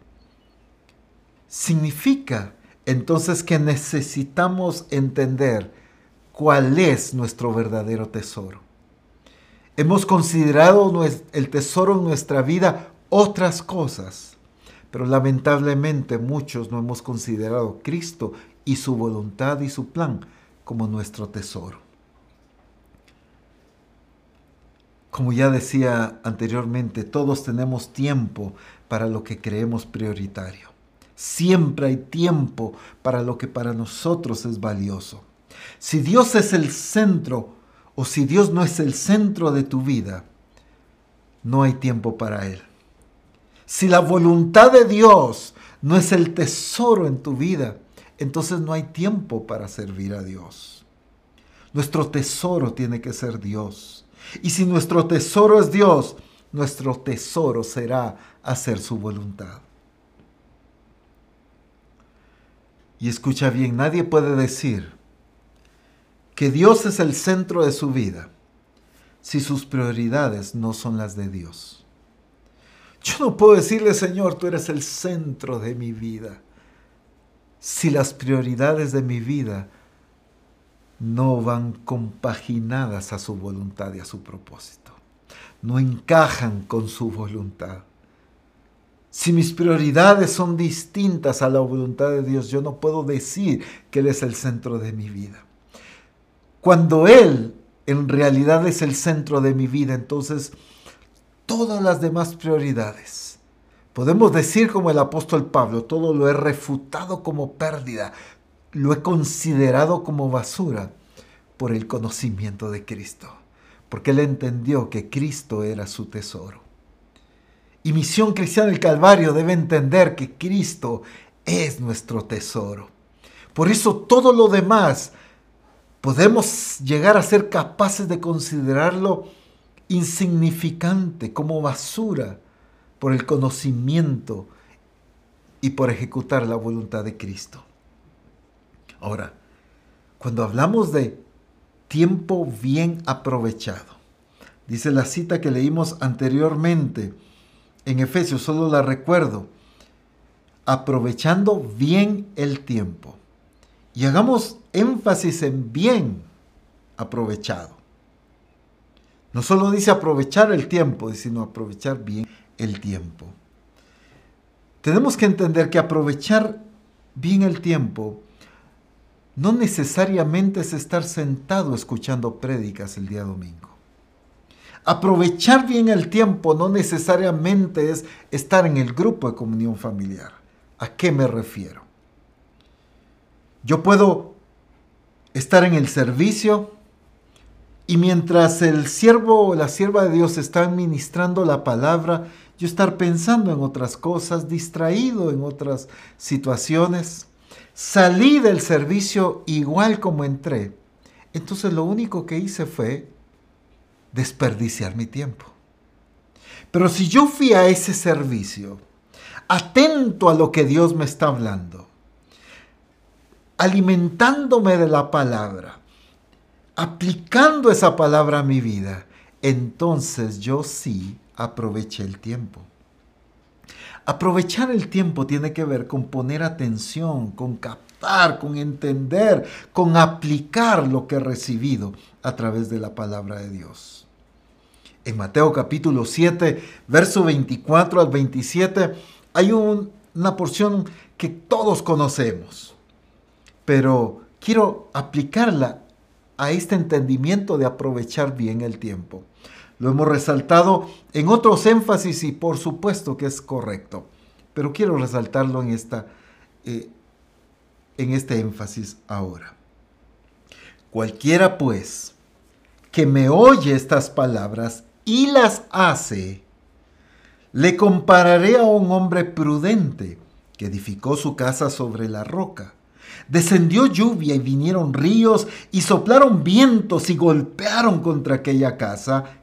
Significa entonces que necesitamos entender cuál es nuestro verdadero tesoro. Hemos considerado el tesoro en nuestra vida otras cosas, pero lamentablemente muchos no hemos considerado Cristo y su voluntad y su plan como nuestro tesoro. Como ya decía anteriormente, todos tenemos tiempo para lo que creemos prioritario. Siempre hay tiempo para lo que para nosotros es valioso. Si Dios es el centro o si Dios no es el centro de tu vida, no hay tiempo para Él. Si la voluntad de Dios no es el tesoro en tu vida, entonces no hay tiempo para servir a Dios. Nuestro tesoro tiene que ser Dios. Y si nuestro tesoro es Dios, nuestro tesoro será hacer su voluntad. Y escucha bien, nadie puede decir que Dios es el centro de su vida si sus prioridades no son las de Dios. Yo no puedo decirle, Señor, tú eres el centro de mi vida, si las prioridades de mi vida no van compaginadas a su voluntad y a su propósito, no encajan con su voluntad. Si mis prioridades son distintas a la voluntad de Dios, yo no puedo decir que Él es el centro de mi vida. Cuando Él en realidad es el centro de mi vida, entonces todas las demás prioridades, podemos decir como el apóstol Pablo, todo lo he refutado como pérdida, lo he considerado como basura por el conocimiento de Cristo, porque Él entendió que Cristo era su tesoro. Y Misión Cristiana del Calvario debe entender que Cristo es nuestro tesoro. Por eso todo lo demás podemos llegar a ser capaces de considerarlo insignificante, como basura, por el conocimiento y por ejecutar la voluntad de Cristo. Ahora, cuando hablamos de tiempo bien aprovechado, dice la cita que leímos anteriormente, en Efesios, solo la recuerdo, aprovechando bien el tiempo. Y hagamos énfasis en bien aprovechado. No solo dice aprovechar el tiempo, sino aprovechar bien el tiempo. Tenemos que entender que aprovechar bien el tiempo no necesariamente es estar sentado escuchando prédicas el día domingo. Aprovechar bien el tiempo no necesariamente es estar en el grupo de comunión familiar. ¿A qué me refiero? Yo puedo estar en el servicio Y mientras el siervo o la sierva de Dios está administrando la palabra, yo estar pensando en otras cosas, distraído en otras situaciones. Salí del servicio igual como entré. Entonces lo único que hice fue desperdiciar mi tiempo. Pero si yo fui a ese servicio, atento a lo que Dios me está hablando, alimentándome de la palabra, aplicando esa palabra a mi vida, entonces yo sí aproveché el tiempo. Aprovechar el tiempo tiene que ver con poner atención, con captar, con entender, con aplicar lo que he recibido a través de la palabra de Dios. En Mateo capítulo 7, verso 24 al 27, hay una porción que todos conocemos, pero quiero aplicarla a este entendimiento de aprovechar bien el tiempo. Lo hemos resaltado en otros énfasis y por supuesto que es correcto, pero quiero resaltarlo en, esta, eh, en este énfasis ahora. Cualquiera pues que me oye estas palabras y las hace, le compararé a un hombre prudente que edificó su casa sobre la roca. Descendió lluvia y vinieron ríos y soplaron vientos y golpearon contra aquella casa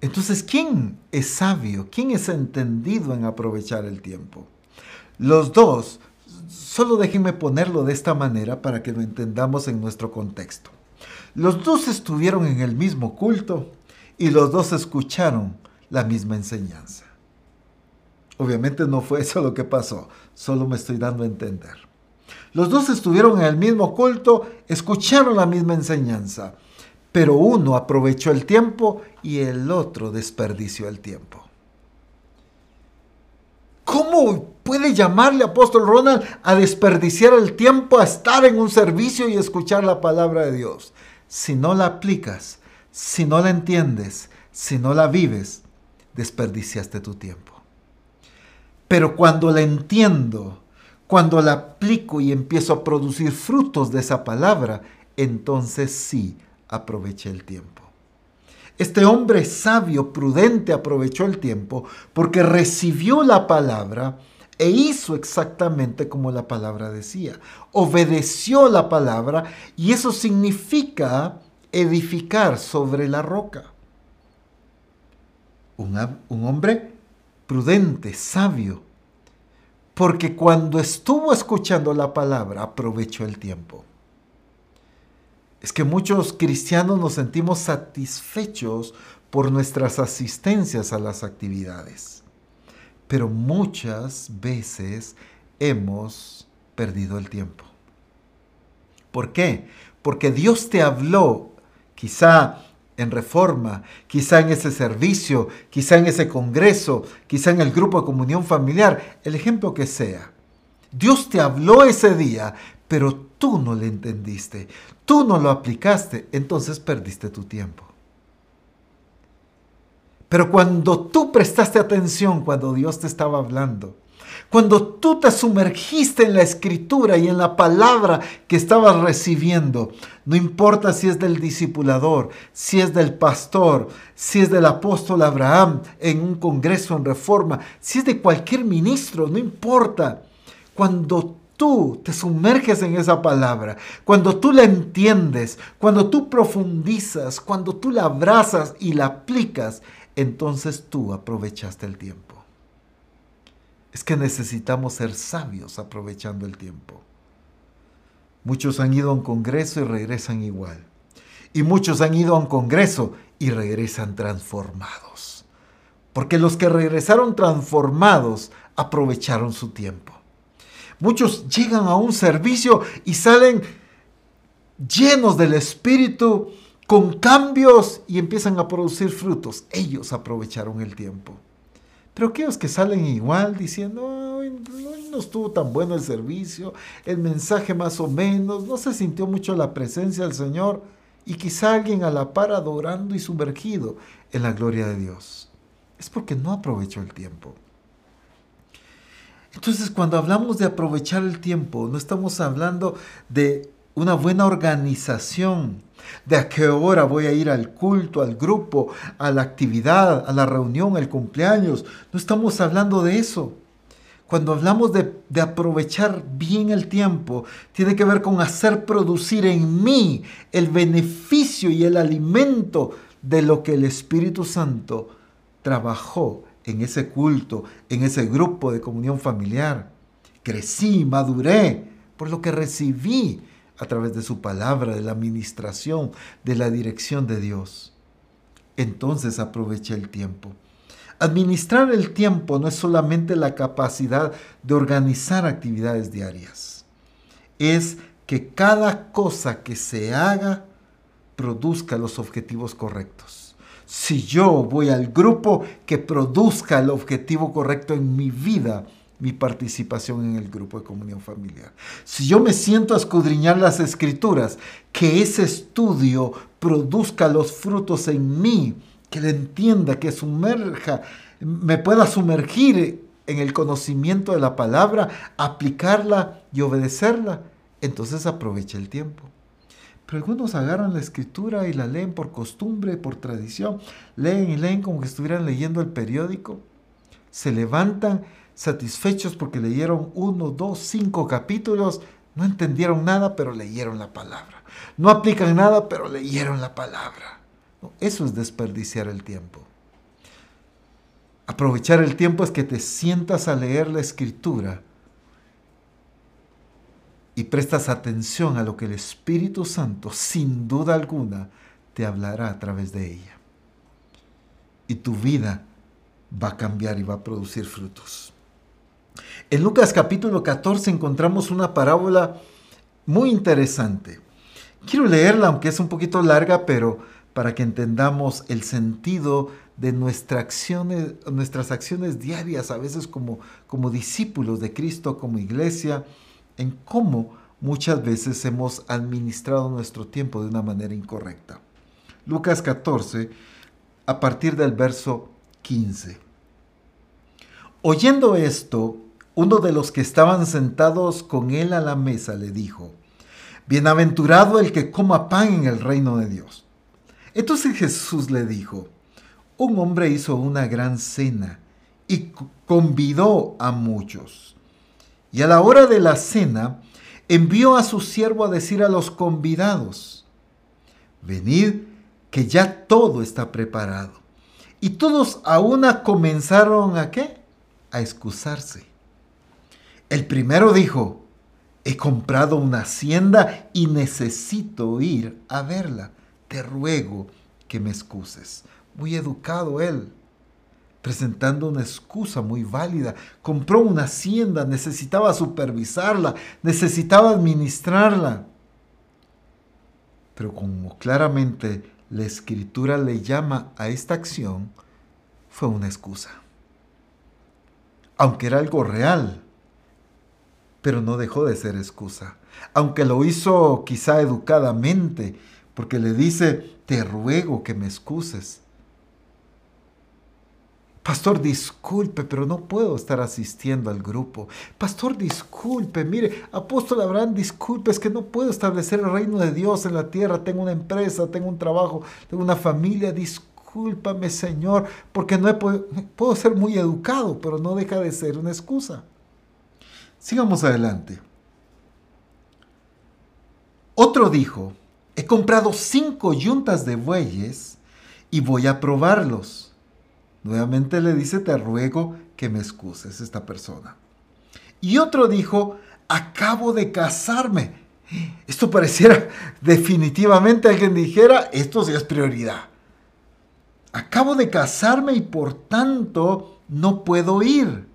Entonces, ¿quién es sabio? ¿Quién es entendido en aprovechar el tiempo? Los dos, solo déjenme ponerlo de esta manera para que lo entendamos en nuestro contexto. Los dos estuvieron en el mismo culto y los dos escucharon la misma enseñanza. Obviamente no fue eso lo que pasó, solo me estoy dando a entender. Los dos estuvieron en el mismo culto, escucharon la misma enseñanza pero uno aprovechó el tiempo y el otro desperdició el tiempo. ¿Cómo puede llamarle apóstol Ronald a desperdiciar el tiempo, a estar en un servicio y escuchar la palabra de Dios? Si no la aplicas, si no la entiendes, si no la vives, desperdiciaste tu tiempo. Pero cuando la entiendo, cuando la aplico y empiezo a producir frutos de esa palabra, entonces sí aproveché el tiempo. Este hombre sabio, prudente, aprovechó el tiempo porque recibió la palabra e hizo exactamente como la palabra decía. Obedeció la palabra y eso significa edificar sobre la roca. Un, un hombre prudente, sabio, porque cuando estuvo escuchando la palabra aprovechó el tiempo es que muchos cristianos nos sentimos satisfechos por nuestras asistencias a las actividades, pero muchas veces hemos perdido el tiempo. ¿Por qué? Porque Dios te habló, quizá en reforma, quizá en ese servicio, quizá en ese congreso, quizá en el grupo de comunión familiar, el ejemplo que sea. Dios te habló ese día, pero tú no le entendiste, tú no lo aplicaste, entonces perdiste tu tiempo. Pero cuando tú prestaste atención cuando Dios te estaba hablando, cuando tú te sumergiste en la escritura y en la palabra que estabas recibiendo, no importa si es del discipulador, si es del pastor, si es del apóstol Abraham en un congreso en reforma, si es de cualquier ministro, no importa. Cuando tú te sumerges en esa palabra, cuando tú la entiendes, cuando tú profundizas, cuando tú la abrazas y la aplicas, entonces tú aprovechaste el tiempo. Es que necesitamos ser sabios aprovechando el tiempo. Muchos han ido a un congreso y regresan igual. Y muchos han ido a un congreso y regresan transformados. Porque los que regresaron transformados aprovecharon su tiempo. Muchos llegan a un servicio y salen llenos del Espíritu, con cambios y empiezan a producir frutos. Ellos aprovecharon el tiempo. Pero aquellos que salen igual diciendo, no estuvo tan bueno el servicio, el mensaje más o menos, no se sintió mucho la presencia del Señor y quizá alguien a la par adorando y sumergido en la gloria de Dios. Es porque no aprovechó el tiempo. Entonces, cuando hablamos de aprovechar el tiempo, no estamos hablando de una buena organización, de a qué hora voy a ir al culto, al grupo, a la actividad, a la reunión, al cumpleaños. No estamos hablando de eso. Cuando hablamos de, de, aprovechar bien el tiempo, tiene que ver con hacer producir en mí el beneficio y el alimento de lo que el Espíritu Santo trabajó en ese culto, en ese grupo de comunión familiar. Crecí, maduré por lo que recibí a través de su palabra, de la administración, de la dirección de Dios. Entonces aproveché el tiempo. Administrar el tiempo no es solamente la capacidad de organizar actividades diarias, es que cada cosa que se haga produzca los objetivos correctos. Si yo voy al grupo que produzca el objetivo correcto en mi vida, mi participación en el grupo de comunión familiar. Si yo me siento a escudriñar las escrituras, que ese estudio produzca los frutos en mí, que le entienda, que sumerja, me pueda sumergir en el conocimiento de la palabra, aplicarla y obedecerla, entonces aprovecha el tiempo. Pero algunos agarran la escritura y la leen por costumbre, por tradición, leen y leen como que estuvieran leyendo el periódico, se levantan satisfechos porque leyeron uno, dos, cinco capítulos, no entendieron nada, pero leyeron la palabra. No aplican nada, pero leyeron la palabra. eso es desperdiciar el tiempo. Aprovechar el tiempo es que te sientas a leer la escritura y prestas atención a lo que el Espíritu Santo, sin duda alguna, te hablará a través de ella. Y tu vida va a cambiar y va a producir frutos. En Lucas capítulo 14 encontramos una parábola muy interesante. Quiero leerla, aunque es un poquito larga, pero para que entendamos el sentido de nuestras acciones, diarias, a veces como, como discípulos de Cristo, como iglesia, en cómo muchas veces hemos administrado nuestro tiempo de una manera incorrecta. Lucas 14, a partir del verso 15. Oyendo esto, uno de los que estaban sentados con él a la mesa le dijo, Bienaventurado el que coma pan en el reino de Dios. Entonces Jesús le dijo, un hombre hizo una gran cena y convidó a muchos. Y a la hora de la cena envió a su siervo a decir a los convidados, venid que ya todo está preparado. Y todos a una comenzaron a qué? A excusarse. El primero dijo, he comprado una hacienda y necesito ir a verla. Te ruego que me excuses. Muy educado él, presentando una excusa muy válida. Compró una hacienda, necesitaba supervisarla, necesitaba administrarla. Pero como claramente la escritura le llama a esta acción, fue una excusa. Aunque era algo real, pero no dejó de ser excusa. Aunque lo hizo quizá educadamente, porque le dice, te ruego que me excuses. Pastor, disculpe, pero no puedo estar asistiendo al grupo. Pastor, disculpe, mire, apóstol Abraham, disculpe, es que no puedo establecer el reino de Dios en la tierra. Tengo una empresa, tengo un trabajo, tengo una familia. Discúlpame, Señor, porque no puedo ser muy educado, pero no deja de ser una excusa. Sigamos adelante. Otro dijo, he comprado cinco yuntas de bueyes y voy a probarlos. Nuevamente le dice, te ruego que me excuses esta persona. Y otro dijo, acabo de casarme. Esto pareciera definitivamente alguien dijera, esto sí es prioridad. Acabo de casarme y por tanto no puedo ir.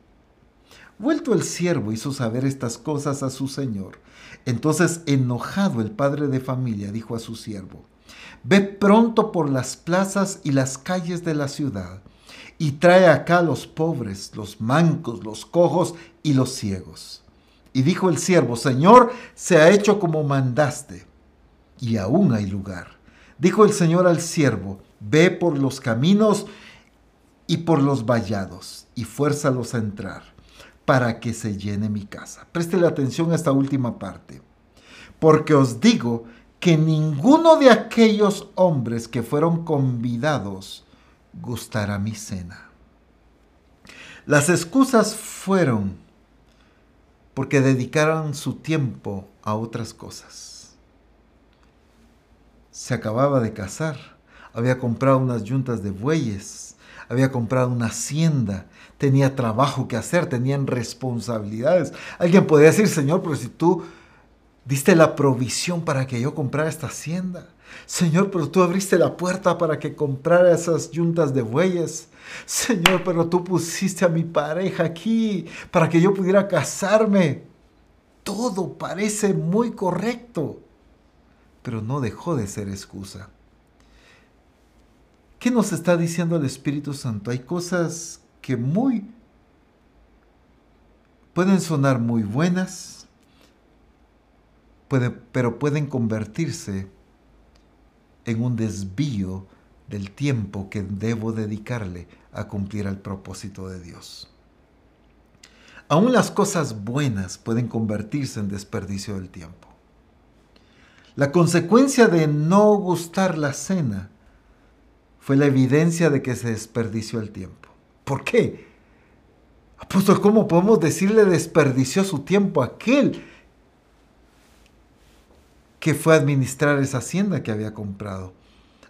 Vuelto el siervo hizo saber estas cosas a su señor. Entonces, enojado el padre de familia dijo a su siervo, Ve pronto por las plazas y las calles de la ciudad y trae acá los pobres, los mancos, los cojos y los ciegos. Y dijo el siervo, Señor, se ha hecho como mandaste, y aún hay lugar. Dijo el Señor al siervo, ve por los caminos y por los vallados, y fuérzalos a entrar, para que se llene mi casa. Préstele atención a esta última parte. Porque os digo que ninguno de aquellos hombres que fueron convidados gustará mi cena. Las excusas fueron porque dedicaron su tiempo a otras cosas. Se acababa de casar, había comprado unas yuntas de bueyes, había comprado una hacienda, tenía trabajo que hacer, tenían responsabilidades. Alguien podría decir, Señor, pero si tú diste la provisión para que yo comprara esta hacienda. Señor, pero tú abriste la puerta para que comprara esas yuntas de bueyes. Señor, pero tú pusiste a mi pareja aquí para que yo pudiera casarme. Todo parece muy correcto, pero no dejó de ser excusa. ¿Qué nos está diciendo el Espíritu Santo? Hay cosas que muy pueden sonar muy buenas, pero pueden convertirse en un desvío del tiempo que debo dedicarle a cumplir el propósito de Dios. Aún las cosas buenas pueden convertirse en desperdicio del tiempo. La consecuencia de no gustar la cena fue la evidencia de que se desperdició el tiempo. ¿Por qué? Apóstol, ¿cómo podemos decirle desperdició su tiempo a aquel que fue a administrar esa hacienda que había comprado.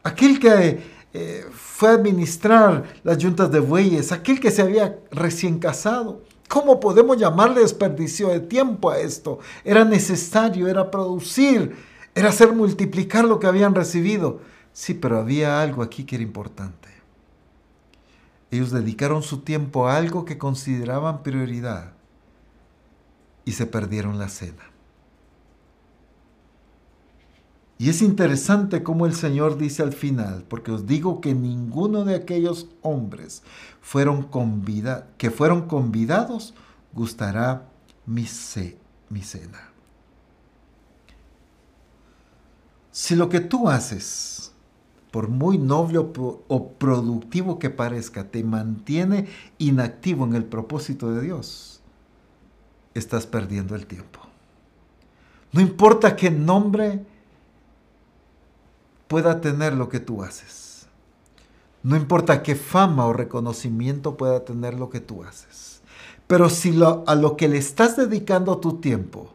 Aquel que eh, fue a administrar las yuntas de bueyes, aquel que se había recién casado. ¿Cómo podemos llamarle desperdicio de tiempo a esto? Era necesario, era producir, era hacer multiplicar lo que habían recibido. Sí, pero había algo aquí que era importante. Ellos dedicaron su tiempo a algo que consideraban prioridad y se perdieron la cena. Y es interesante cómo el Señor dice al final, porque os digo que ninguno de aquellos hombres fueron que fueron convidados gustará mi, mi cena. Si lo que tú haces, por muy noble o productivo que parezca, te mantiene inactivo en el propósito de Dios, estás perdiendo el tiempo. No importa qué nombre pueda tener lo que tú haces. No importa qué fama o reconocimiento pueda tener lo que tú haces. Pero si a lo que le estás dedicando tu tiempo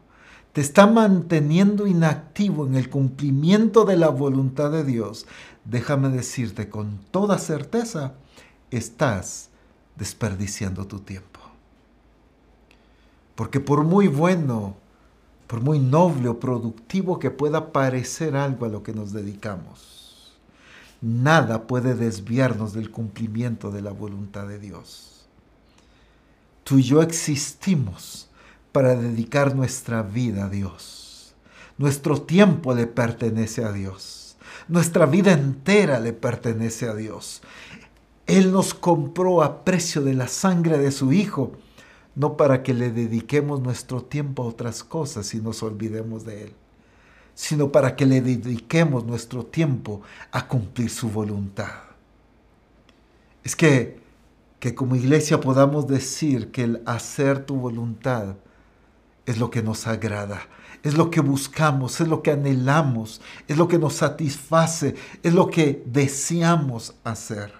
te está manteniendo inactivo en el cumplimiento de la voluntad de Dios, déjame decirte con toda certeza, estás desperdiciando tu tiempo. Porque por muy bueno por muy noble o productivo que pueda parecer algo a lo que nos dedicamos, nada puede desviarnos del cumplimiento de la voluntad de Dios. Tú y yo existimos para dedicar nuestra vida a Dios. Nuestro tiempo le pertenece a Dios. Nuestra vida entera le pertenece a Dios. Él nos compró a precio de la sangre de su Hijo no para que le dediquemos nuestro tiempo a otras cosas y nos olvidemos de Él, sino para que le dediquemos nuestro tiempo a cumplir su voluntad. Es que, que como iglesia podamos decir que el hacer tu voluntad es lo que nos agrada, es lo que buscamos, es lo que anhelamos, es lo que nos satisface, es lo que deseamos hacer.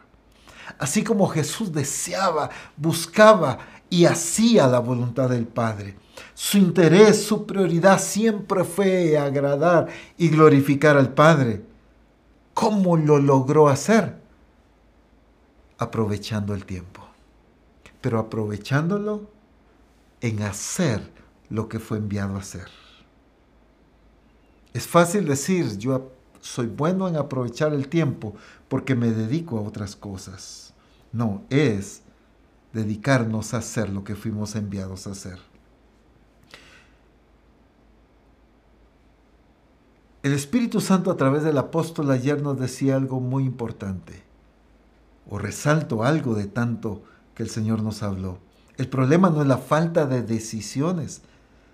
Así como Jesús deseaba, buscaba y hacía la voluntad del Padre. Su interés, su prioridad siempre fue agradar y glorificar al Padre. ¿Cómo lo logró hacer? Aprovechando el tiempo. Pero aprovechándolo en hacer lo que fue enviado a hacer. Es fácil decir, yo soy bueno en aprovechar el tiempo porque me dedico a otras cosas. No, es dedicarnos a hacer lo que fuimos enviados a hacer. El Espíritu Santo a través del apóstol ayer nos decía algo muy importante, o resalto algo de tanto que el Señor nos habló. El problema no es la falta de decisiones,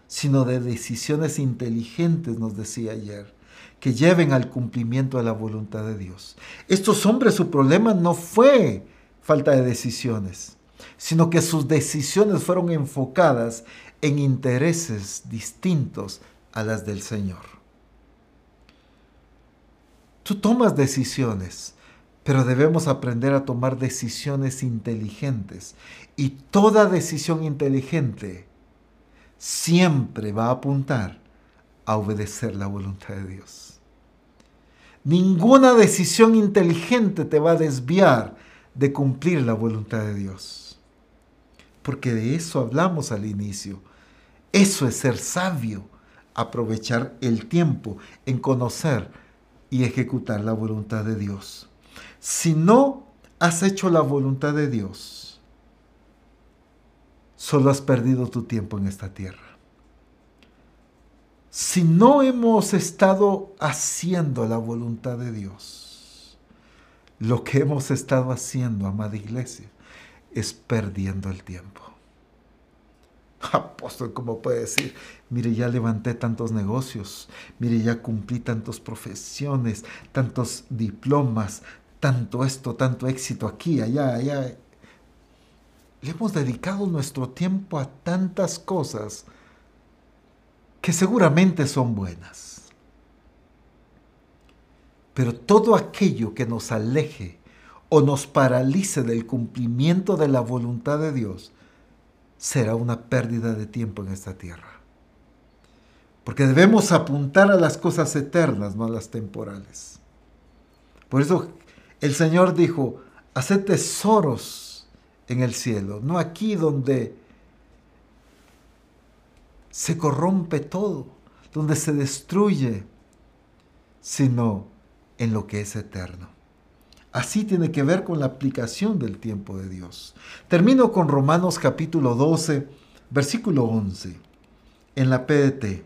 sino de decisiones inteligentes, nos decía ayer, que lleven al cumplimiento de la voluntad de Dios. Estos hombres, su problema no fue falta de decisiones, sino que sus decisiones fueron enfocadas en intereses distintos a las del Señor. Tú tomas decisiones, pero debemos aprender a tomar decisiones inteligentes. Y toda decisión inteligente siempre va a apuntar a obedecer la voluntad de Dios. Ninguna decisión inteligente te va a desviar de cumplir la voluntad de Dios. Porque de eso hablamos al inicio. Eso es ser sabio, aprovechar el tiempo en conocer y ejecutar la voluntad de Dios. Si no has hecho la voluntad de Dios, solo has perdido tu tiempo en esta tierra. Si no hemos estado haciendo la voluntad de Dios, lo que hemos estado haciendo, amada iglesia, es perdiendo el tiempo. Apóstol, ¿cómo puede decir? Mire, ya levanté tantos negocios, mire, ya cumplí tantas profesiones, tantos diplomas, tanto esto, tanto éxito aquí, allá, allá. Le hemos dedicado nuestro tiempo a tantas cosas que seguramente son buenas. Pero todo aquello que nos aleje o nos paralice del cumplimiento de la voluntad de Dios será una pérdida de tiempo en esta tierra. Porque debemos apuntar a las cosas eternas, no a las temporales. Por eso el Señor dijo, haced tesoros en el cielo, no aquí donde se corrompe todo, donde se destruye, sino en lo que es eterno. Así tiene que ver con la aplicación del tiempo de Dios. Termino con Romanos capítulo 12, versículo 11, en la PDT.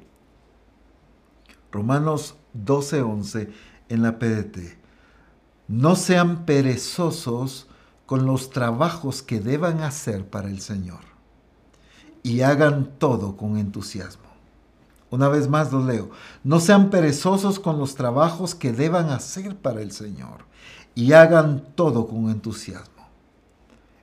Romanos 12:11 en la PDT. No sean perezosos con los trabajos que deban hacer para el Señor y hagan todo con entusiasmo. Una vez más lo leo. No sean perezosos con los trabajos que deban hacer para el Señor y hagan todo con entusiasmo.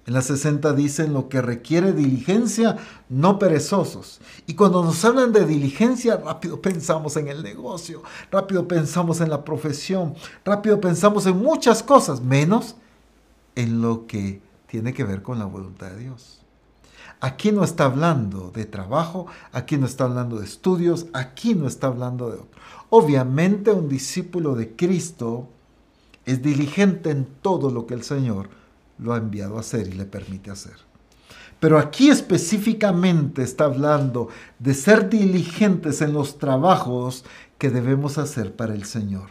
En la 60 dicen lo que requiere diligencia, no perezosos. Y cuando nos hablan de diligencia, rápido pensamos en el negocio, rápido pensamos en la profesión, rápido pensamos en muchas cosas, menos en lo que tiene que ver con la voluntad de Dios. Aquí no está hablando de trabajo, aquí no está hablando de estudios, aquí no está hablando de otro. Obviamente un discípulo de Cristo es diligente en todo lo que el Señor lo ha enviado a hacer y le permite hacer. Pero aquí específicamente está hablando de ser diligentes en los trabajos que debemos hacer para el Señor.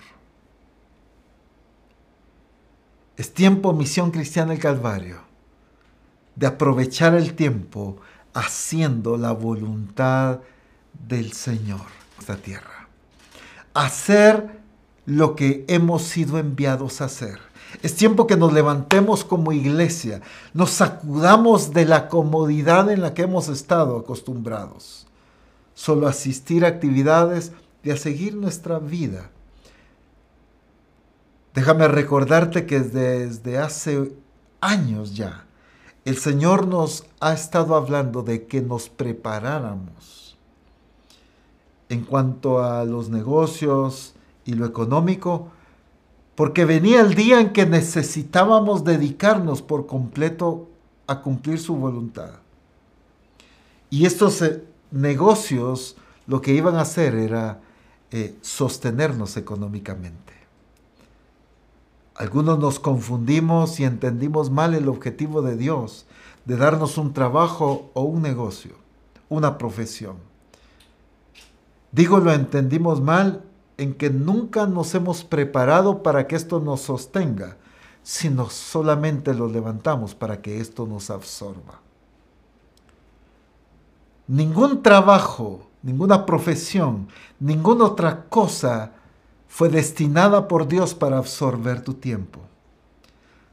Es tiempo, misión cristiana el Calvario, de aprovechar el tiempo haciendo la voluntad del Señor esta tierra. Hacer lo que hemos sido enviados a hacer. Es tiempo que nos levantemos como iglesia, nos sacudamos de la comodidad en la que hemos estado acostumbrados. Solo asistir a actividades y a seguir nuestra vida. Déjame recordarte que desde hace años ya, el Señor nos ha estado hablando de que nos preparáramos en cuanto a los negocios y lo económico, porque venía el día en que necesitábamos dedicarnos por completo a cumplir su voluntad. Y estos eh, negocios lo que iban a hacer era eh, sostenernos económicamente. Algunos nos confundimos y entendimos mal el objetivo de Dios, de darnos un trabajo o un negocio, una profesión. Digo lo entendimos mal en que nunca nos hemos preparado para que esto nos sostenga, sino solamente lo levantamos para que esto nos absorba. Ningún trabajo, ninguna profesión, ninguna otra cosa fue destinada por Dios para absorber tu tiempo,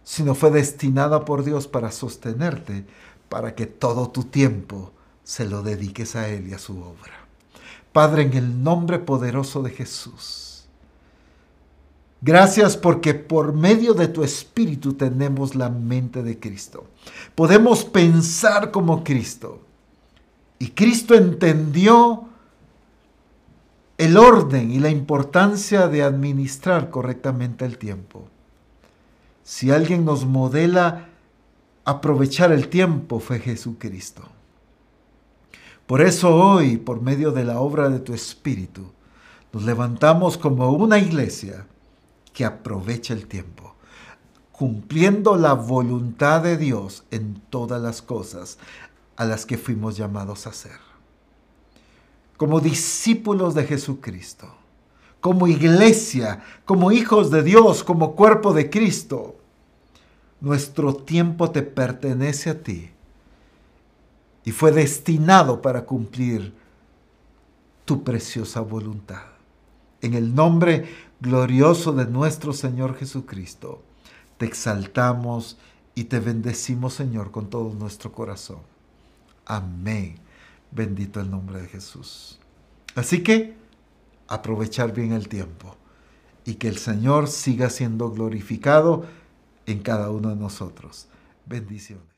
sino fue destinada por Dios para sostenerte, para que todo tu tiempo se lo dediques a Él y a su obra. Padre, en el nombre poderoso de Jesús, gracias porque por medio de tu Espíritu tenemos la mente de Cristo. Podemos pensar como Cristo. Y Cristo entendió el orden y la importancia de administrar correctamente el tiempo. Si alguien nos modela aprovechar el tiempo, fue Jesucristo. Por eso hoy, por medio de la obra de tu Espíritu, nos levantamos como una iglesia que aprovecha el tiempo, cumpliendo la voluntad de Dios en todas las cosas a las que fuimos llamados a hacer. Como discípulos de Jesucristo, como iglesia, como hijos de Dios, como cuerpo de Cristo, nuestro tiempo te pertenece a ti y fue destinado para cumplir tu preciosa voluntad. En el nombre glorioso de nuestro Señor Jesucristo, te exaltamos y te bendecimos, Señor, con todo nuestro corazón. Amén. Bendito el nombre de Jesús. Así que, aprovechar bien el tiempo y que el Señor siga siendo glorificado en cada uno de nosotros. Bendiciones.